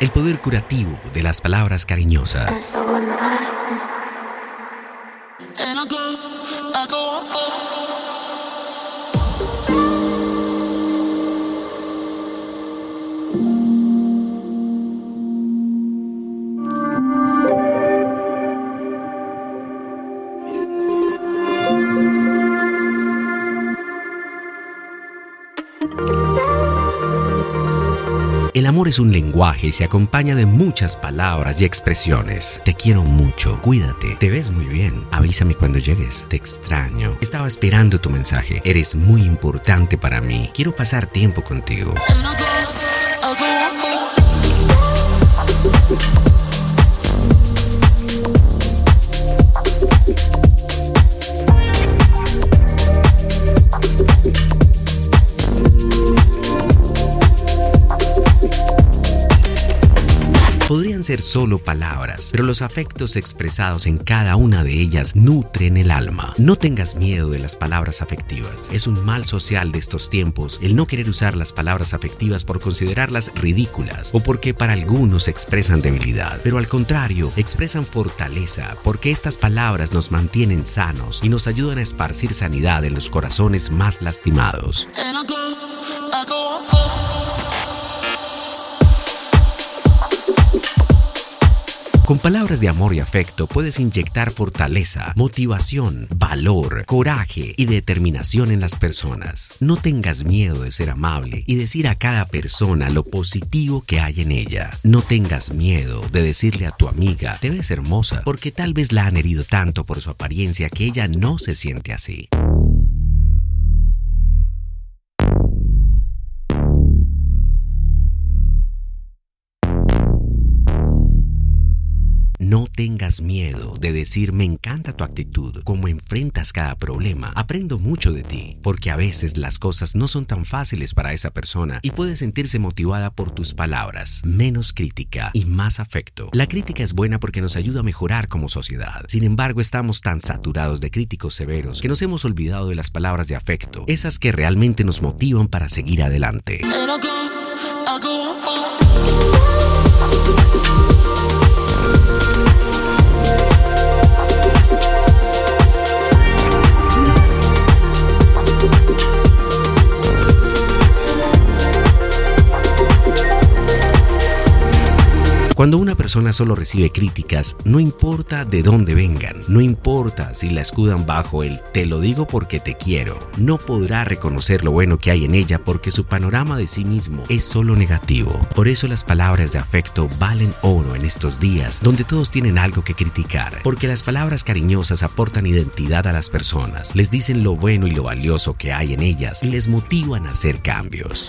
El poder curativo de las palabras cariñosas. El amor es un lenguaje y se acompaña de muchas palabras y expresiones. Te quiero mucho, cuídate, te ves muy bien, avísame cuando llegues, te extraño. Estaba esperando tu mensaje, eres muy importante para mí, quiero pasar tiempo contigo. Podrían ser solo palabras, pero los afectos expresados en cada una de ellas nutren el alma. No tengas miedo de las palabras afectivas. Es un mal social de estos tiempos el no querer usar las palabras afectivas por considerarlas ridículas o porque para algunos expresan debilidad, pero al contrario, expresan fortaleza porque estas palabras nos mantienen sanos y nos ayudan a esparcir sanidad en los corazones más lastimados. Con palabras de amor y afecto puedes inyectar fortaleza, motivación, valor, coraje y determinación en las personas. No tengas miedo de ser amable y decir a cada persona lo positivo que hay en ella. No tengas miedo de decirle a tu amiga, te ves hermosa, porque tal vez la han herido tanto por su apariencia que ella no se siente así. Tengas miedo de decir me encanta tu actitud, cómo enfrentas cada problema. Aprendo mucho de ti, porque a veces las cosas no son tan fáciles para esa persona y puede sentirse motivada por tus palabras. Menos crítica y más afecto. La crítica es buena porque nos ayuda a mejorar como sociedad. Sin embargo, estamos tan saturados de críticos severos que nos hemos olvidado de las palabras de afecto, esas que realmente nos motivan para seguir adelante. Cuando una persona solo recibe críticas, no importa de dónde vengan, no importa si la escudan bajo el te lo digo porque te quiero, no podrá reconocer lo bueno que hay en ella porque su panorama de sí mismo es solo negativo. Por eso las palabras de afecto valen oro en estos días donde todos tienen algo que criticar, porque las palabras cariñosas aportan identidad a las personas, les dicen lo bueno y lo valioso que hay en ellas y les motivan a hacer cambios.